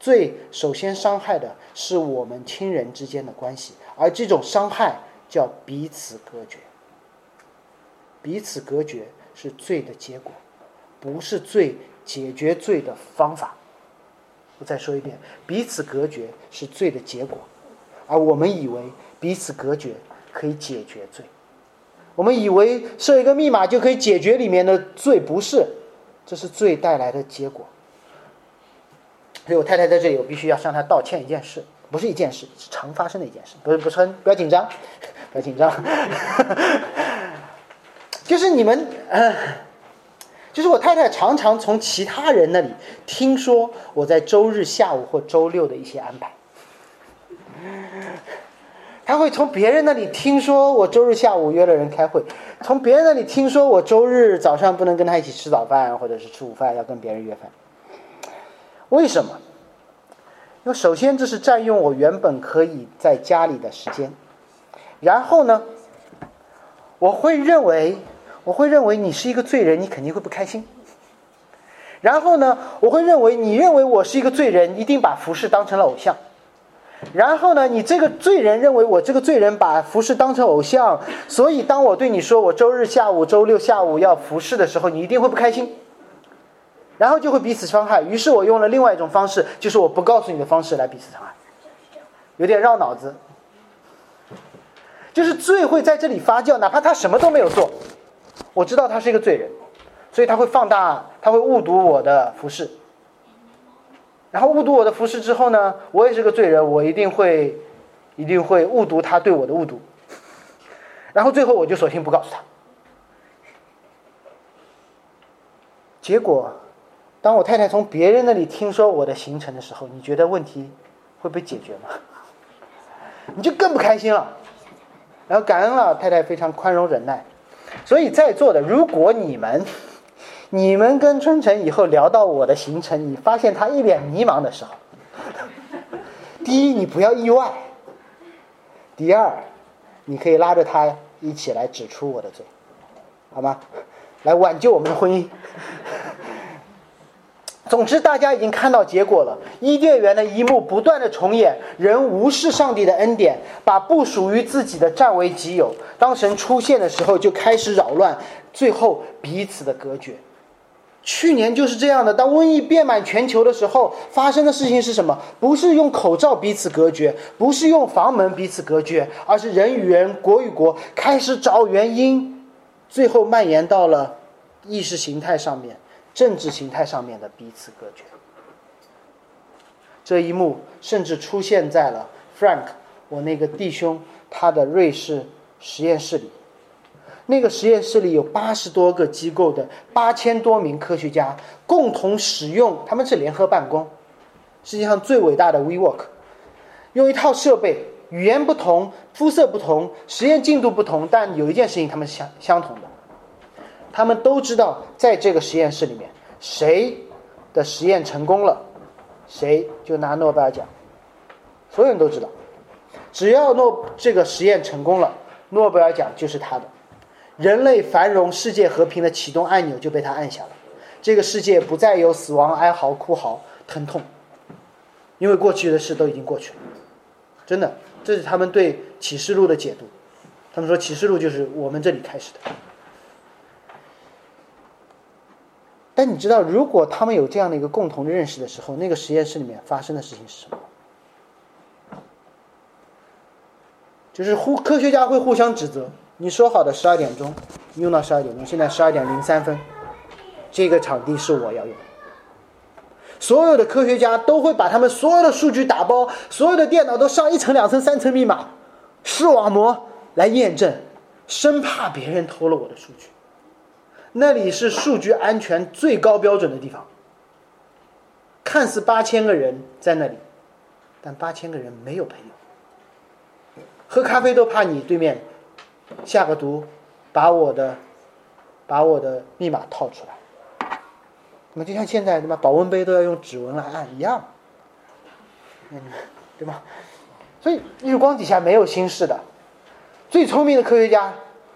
罪首先伤害的是我们亲人之间的关系，而这种伤害。叫彼此隔绝，彼此隔绝是罪的结果，不是罪解决罪的方法。我再说一遍，彼此隔绝是罪的结果，而我们以为彼此隔绝可以解决罪，我们以为设一个密码就可以解决里面的罪，不是，这是罪带来的结果。所以我太太在这里，我必须要向她道歉一件事，不是一件事，是常发生的一件事，不是不是，不要紧张。不要紧张，就是你们，呃，就是我太太常常从其他人那里听说我在周日下午或周六的一些安排，他会从别人那里听说我周日下午约了人开会，从别人那里听说我周日早上不能跟他一起吃早饭或者是吃午饭，要跟别人约饭。为什么？因为首先这是占用我原本可以在家里的时间。然后呢，我会认为，我会认为你是一个罪人，你肯定会不开心。然后呢，我会认为你认为我是一个罪人，一定把服饰当成了偶像。然后呢，你这个罪人认为我这个罪人把服饰当成偶像，所以当我对你说我周日下午、周六下午要服侍的时候，你一定会不开心。然后就会彼此伤害。于是我用了另外一种方式，就是我不告诉你的方式来彼此伤害，有点绕脑子。就是罪会在这里发酵，哪怕他什么都没有做，我知道他是一个罪人，所以他会放大，他会误读我的服饰，然后误读我的服饰之后呢，我也是个罪人，我一定会，一定会误读他对我的误读，然后最后我就索性不告诉他。结果，当我太太从别人那里听说我的行程的时候，你觉得问题会被解决吗？你就更不开心了。然后感恩了，太太非常宽容忍耐，所以在座的，如果你们，你们跟春城以后聊到我的行程，你发现他一脸迷茫的时候，第一，你不要意外；第二，你可以拉着他一起来指出我的罪，好吗？来挽救我们的婚姻。总之，大家已经看到结果了。伊甸园的一幕不断的重演，人无视上帝的恩典，把不属于自己的占为己有。当神出现的时候，就开始扰乱，最后彼此的隔绝。去年就是这样的，当瘟疫遍满全球的时候，发生的事情是什么？不是用口罩彼此隔绝，不是用房门彼此隔绝，而是人与人、国与国开始找原因，最后蔓延到了意识形态上面。政治形态上面的彼此隔绝，这一幕甚至出现在了 Frank 我那个弟兄他的瑞士实验室里。那个实验室里有八十多个机构的八千多名科学家共同使用，他们是联合办公，世界上最伟大的 WeWork，用一套设备，语言不同，肤色不同，实验进度不同，但有一件事情他们相相同的。他们都知道，在这个实验室里面，谁的实验成功了，谁就拿诺贝尔奖。所有人都知道，只要诺这个实验成功了，诺贝尔奖就是他的。人类繁荣、世界和平的启动按钮就被他按下了。这个世界不再有死亡、哀嚎、哭嚎、疼痛，因为过去的事都已经过去了。真的，这是他们对启示录的解读。他们说启示录就是我们这里开始的。但你知道，如果他们有这样的一个共同的认识的时候，那个实验室里面发生的事情是什么？就是互科学家会互相指责。你说好的十二点钟，用到十二点钟，现在十二点零三分，这个场地是我要用。所有的科学家都会把他们所有的数据打包，所有的电脑都上一层、两层、三层密码，视网膜来验证，生怕别人偷了我的数据。那里是数据安全最高标准的地方。看似八千个人在那里，但八千个人没有朋友。喝咖啡都怕你对面下个毒，把我的把我的密码套出来。那么就像现在什么，保温杯都要用指纹来按一样，对吧？所以日光底下没有心事的。最聪明的科学家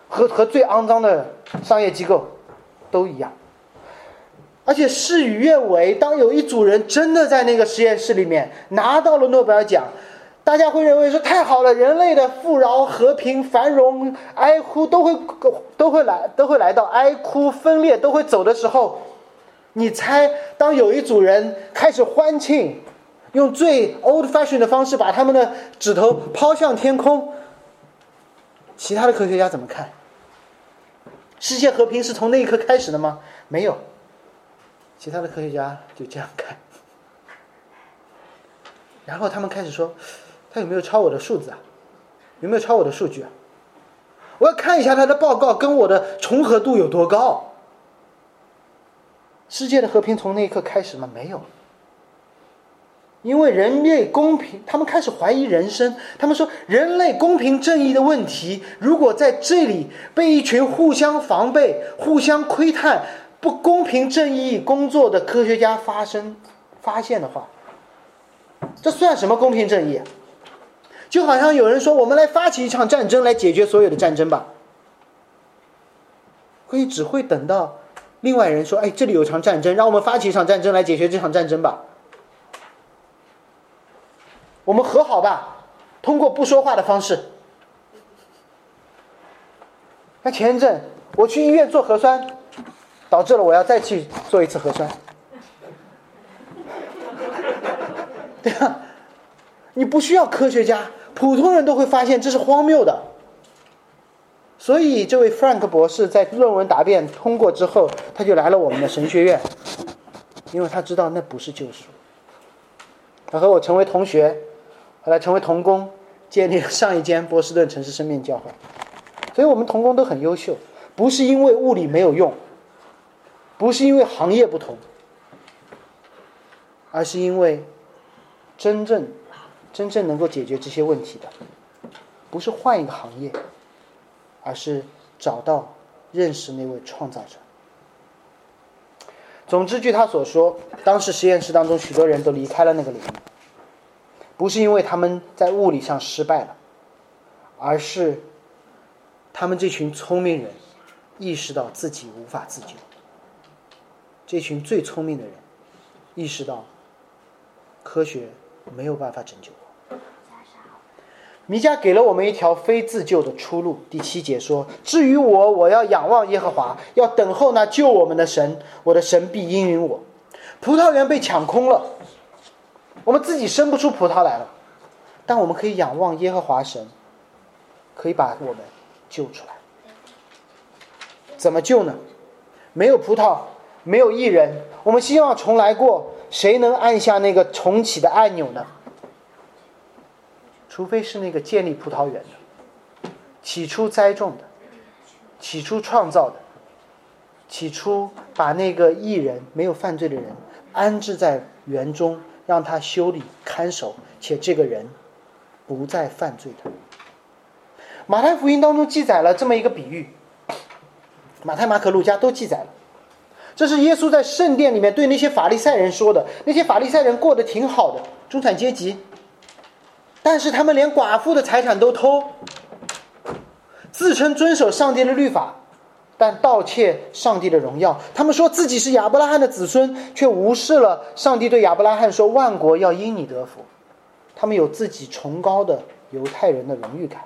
和和最肮脏的商业机构。都一样，而且事与愿违。当有一组人真的在那个实验室里面拿到了诺贝尔奖，大家会认为说太好了，人类的富饶、和平、繁荣、哀哭都会都会来，都会来到哀哭、分裂都会走的时候，你猜，当有一组人开始欢庆，用最 old fashion 的方式把他们的指头抛向天空，其他的科学家怎么看？世界和平是从那一刻开始的吗？没有，其他的科学家就这样看，然后他们开始说，他有没有抄我的数字啊？有没有抄我的数据啊？我要看一下他的报告跟我的重合度有多高。世界的和平从那一刻开始吗？没有。因为人类公平，他们开始怀疑人生。他们说，人类公平正义的问题，如果在这里被一群互相防备、互相窥探、不公平正义工作的科学家发生发现的话，这算什么公平正义？就好像有人说，我们来发起一场战争，来解决所有的战争吧。所以只会等到另外人说：“哎，这里有场战争，让我们发起一场战争来解决这场战争吧。”我们和好吧，通过不说话的方式。那前一阵我去医院做核酸，导致了我要再去做一次核酸。对啊，你不需要科学家，普通人都会发现这是荒谬的。所以这位 Frank 博士在论文答辩通过之后，他就来了我们的神学院，因为他知道那不是救赎。他和我成为同学。后来成为童工，建立了上一间波士顿城市生命教会。所以我们童工都很优秀，不是因为物理没有用，不是因为行业不同，而是因为真正真正能够解决这些问题的，不是换一个行业，而是找到认识那位创造者。总之，据他所说，当时实验室当中许多人都离开了那个领域。不是因为他们在物理上失败了，而是他们这群聪明人意识到自己无法自救。这群最聪明的人意识到，科学没有办法拯救。弥迦给了我们一条非自救的出路。第七节说：“至于我，我要仰望耶和华，要等候那救我们的神。我的神必应允我。”葡萄园被抢空了，我们自己生不出葡萄来了，但我们可以仰望耶和华神，可以把我们救出来。怎么救呢？没有葡萄，没有艺人，我们希望重来过，谁能按下那个重启的按钮呢？除非是那个建立葡萄园的，起初栽种的，起初创造的，起初把那个艺人没有犯罪的人安置在园中，让他修理看守，且这个人不再犯罪的。马太福音当中记载了这么一个比喻，马太、马可、路加都记载了。这是耶稣在圣殿里面对那些法利赛人说的。那些法利赛人过得挺好的，中产阶级，但是他们连寡妇的财产都偷，自称遵守上帝的律法，但盗窃上帝的荣耀。他们说自己是亚伯拉罕的子孙，却无视了上帝对亚伯拉罕说：“万国要因你得福。”他们有自己崇高的犹太人的荣誉感。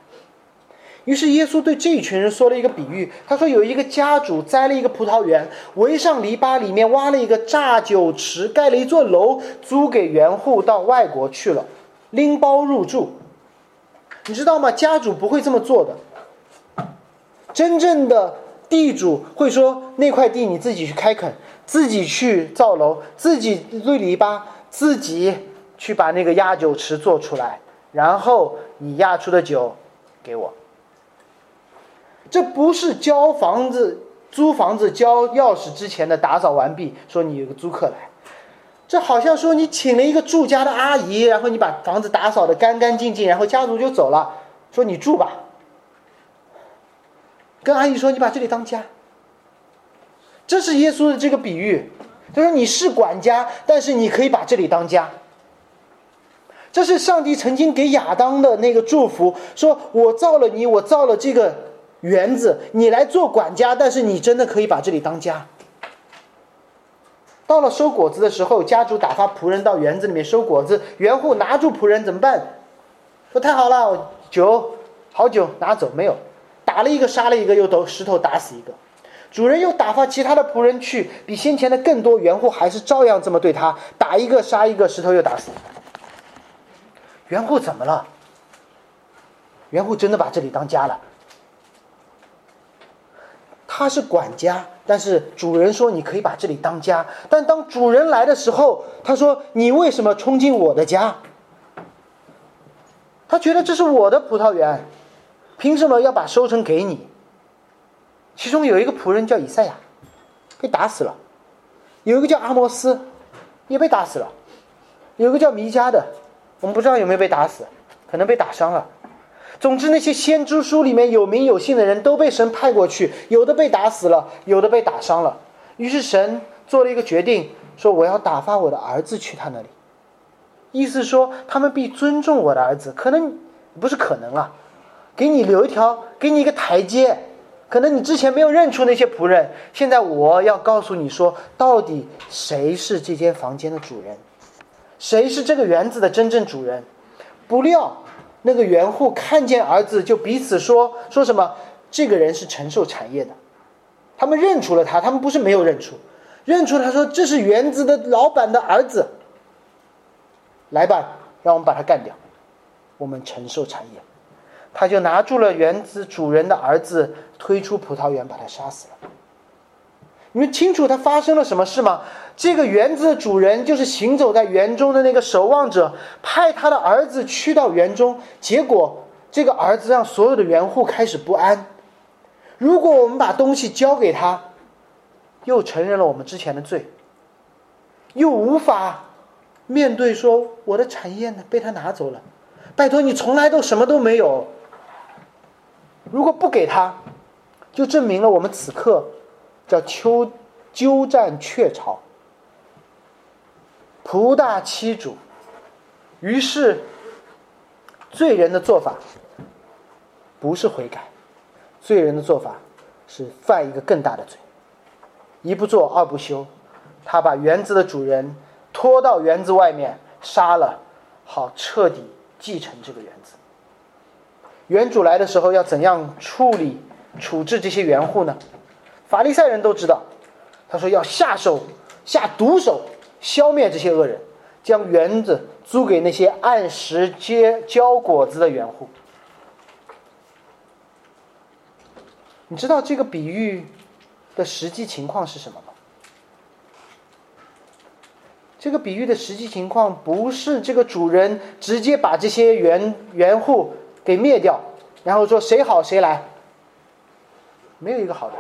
于是耶稣对这一群人说了一个比喻，他说有一个家主栽了一个葡萄园，围上篱笆，里面挖了一个榨酒池，盖了一座楼，租给园户到外国去了，拎包入住。你知道吗？家主不会这么做的。真正的地主会说：那块地你自己去开垦，自己去造楼，自己堆篱笆，自己去把那个压酒池做出来，然后你压出的酒给我。这不是交房子、租房子交钥匙之前的打扫完毕，说你有个租客来，这好像说你请了一个住家的阿姨，然后你把房子打扫的干干净净，然后家族就走了，说你住吧。跟阿姨说你把这里当家。这是耶稣的这个比喻，他说你是管家，但是你可以把这里当家。这是上帝曾经给亚当的那个祝福，说我造了你，我造了这个。园子，你来做管家，但是你真的可以把这里当家。到了收果子的时候，家主打发仆人到园子里面收果子，园户拿住仆人怎么办？说太好了，酒好酒拿走没有？打了一个杀了一个，又都石头打死一个。主人又打发其他的仆人去，比先前的更多，园户还是照样这么对他，打一个杀一个，石头又打死。园户怎么了？园户真的把这里当家了。他是管家，但是主人说你可以把这里当家。但当主人来的时候，他说：“你为什么冲进我的家？”他觉得这是我的葡萄园，凭什么要把收成给你？其中有一个仆人叫以赛亚，被打死了；有一个叫阿摩斯，也被打死了；有一个叫弥迦的，我们不知道有没有被打死，可能被打伤了。总之，那些先知书里面有名有姓的人都被神派过去，有的被打死了，有的被打伤了。于是神做了一个决定，说我要打发我的儿子去他那里，意思说他们必尊重我的儿子。可能不是可能啊，给你留一条，给你一个台阶。可能你之前没有认出那些仆人，现在我要告诉你说，到底谁是这间房间的主人，谁是这个园子的真正主人。不料。那个园户看见儿子，就彼此说说什么？这个人是承受产业的，他们认出了他，他们不是没有认出，认出他说这是园子的老板的儿子。来吧，让我们把他干掉，我们承受产业。他就拿住了园子主人的儿子，推出葡萄园，把他杀死了。你们清楚他发生了什么事吗？这个园子的主人就是行走在园中的那个守望者，派他的儿子去到园中，结果这个儿子让所有的园户开始不安。如果我们把东西交给他，又承认了我们之前的罪，又无法面对说我的产业呢被他拿走了，拜托你从来都什么都没有。如果不给他，就证明了我们此刻。叫秋鸠占鹊巢，仆大欺主。于是，罪人的做法不是悔改，罪人的做法是犯一个更大的罪，一不做二不休，他把园子的主人拖到园子外面杀了，好彻底继承这个园子。园主来的时候要怎样处理处置这些园户呢？法利赛人都知道，他说要下手下毒手消灭这些恶人，将园子租给那些按时结交果子的园户。你知道这个比喻的实际情况是什么吗？这个比喻的实际情况不是这个主人直接把这些园园户给灭掉，然后说谁好谁来，没有一个好的。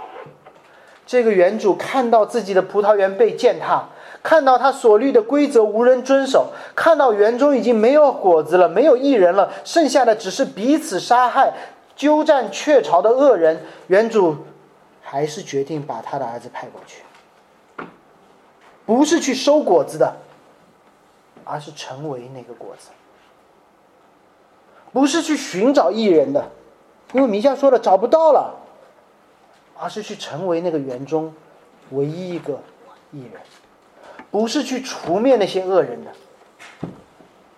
这个园主看到自己的葡萄园被践踏，看到他所立的规则无人遵守，看到园中已经没有果子了，没有异人了，剩下的只是彼此杀害。鸠占鹊巢的恶人，原主还是决定把他的儿子派过去，不是去收果子的，而是成为那个果子；不是去寻找艺人的，因为弥迦说了找不到了，而是去成为那个园中唯一一个艺人；不是去除灭那些恶人的，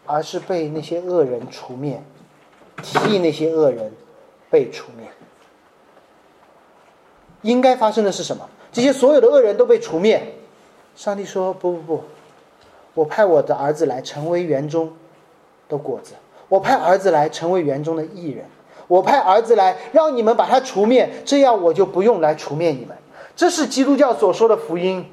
而是被那些恶人除灭，替那些恶人。被除灭，应该发生的是什么？这些所有的恶人都被除灭。上帝说：“不不不，我派我的儿子来成为园中的果子，我派儿子来成为园中的艺人，我派儿子来让你们把他除灭，这样我就不用来除灭你们。”这是基督教所说的福音，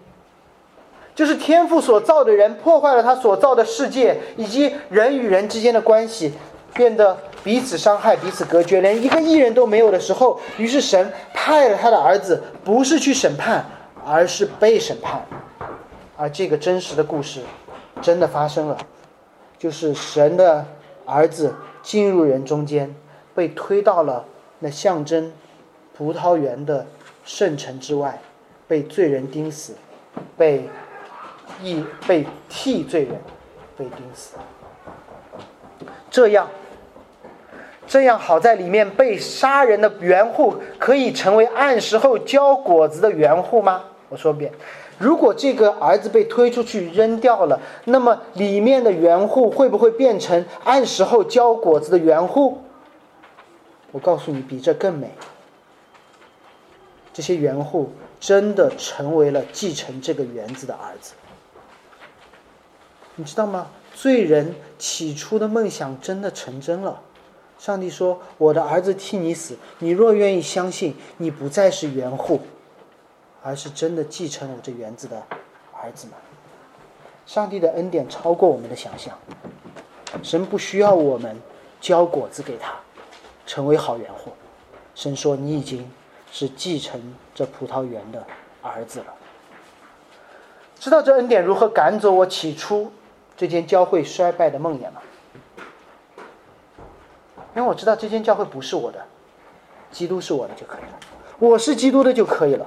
就是天父所造的人破坏了他所造的世界，以及人与人之间的关系变得。彼此伤害，彼此隔绝，连一个艺人都没有的时候，于是神派了他的儿子，不是去审判，而是被审判。而这个真实的故事，真的发生了，就是神的儿子进入人中间，被推到了那象征葡萄园的圣城之外，被罪人钉死，被义被替罪人被钉死，这样。这样好在里面被杀人的园户可以成为按时后交果子的园户吗？我说一遍，如果这个儿子被推出去扔掉了，那么里面的园户会不会变成按时候交果子的园户？我告诉你，比这更美。这些园户真的成为了继承这个园子的儿子，你知道吗？罪人起初的梦想真的成真了。上帝说：“我的儿子替你死，你若愿意相信，你不再是园户，而是真的继承我这园子的儿子们。”上帝的恩典超过我们的想象，神不需要我们交果子给他，成为好园户。神说：“你已经是继承这葡萄园的儿子了。”知道这恩典如何赶走我起初这间教会衰败的梦魇吗？因为我知道这间教会不是我的，基督是我的就可以了，我是基督的就可以了，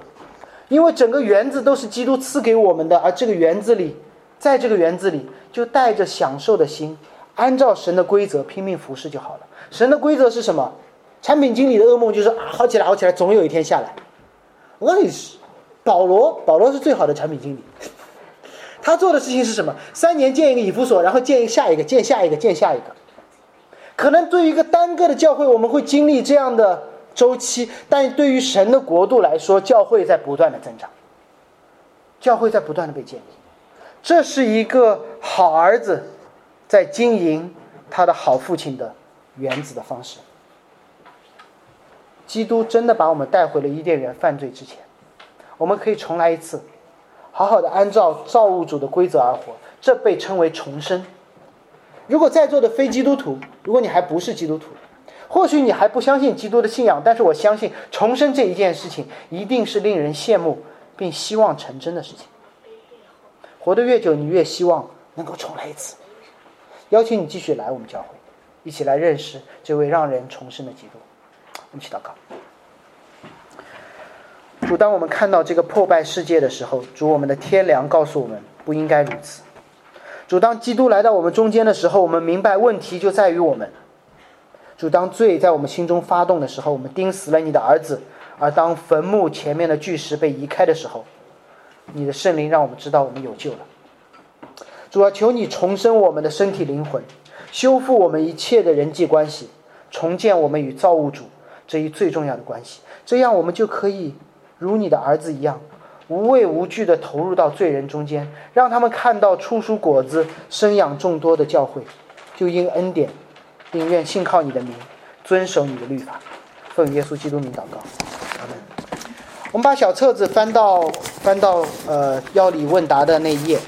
因为整个园子都是基督赐给我们的，而这个园子里，在这个园子里就带着享受的心，按照神的规则拼命服侍就好了。神的规则是什么？产品经理的噩梦就是啊，好起来，好起来，总有一天下来。我告诉你，保罗，保罗是最好的产品经理，他做的事情是什么？三年建一个以弗所，然后建下一个，建下一个，建下一个。可能对于一个单个的教会，我们会经历这样的周期，但对于神的国度来说，教会在不断的增长，教会在不断的被建立。这是一个好儿子在经营他的好父亲的原子的方式。基督真的把我们带回了伊甸园犯罪之前，我们可以重来一次，好好的按照造物主的规则而活，这被称为重生。如果在座的非基督徒，如果你还不是基督徒，或许你还不相信基督的信仰，但是我相信重生这一件事情一定是令人羡慕并希望成真的事情。活得越久，你越希望能够重来一次。邀请你继续来我们教会，一起来认识这位让人重生的基督。我们一起祷告。主，当我们看到这个破败世界的时候，主，我们的天良告诉我们不应该如此。主当基督来到我们中间的时候，我们明白问题就在于我们。主当罪在我们心中发动的时候，我们钉死了你的儿子，而当坟墓前面的巨石被移开的时候，你的圣灵让我们知道我们有救了。主啊，求你重生我们的身体灵魂，修复我们一切的人际关系，重建我们与造物主这一最重要的关系，这样我们就可以如你的儿子一样，无畏无惧地投入到罪人中间，让他们看到出熟果子、生养众多的教会，就因恩典，并愿信靠你的名，遵守你的律法。奉耶稣基督名祷告，阿门。我们把小册子翻到翻到呃要理问答的那一页。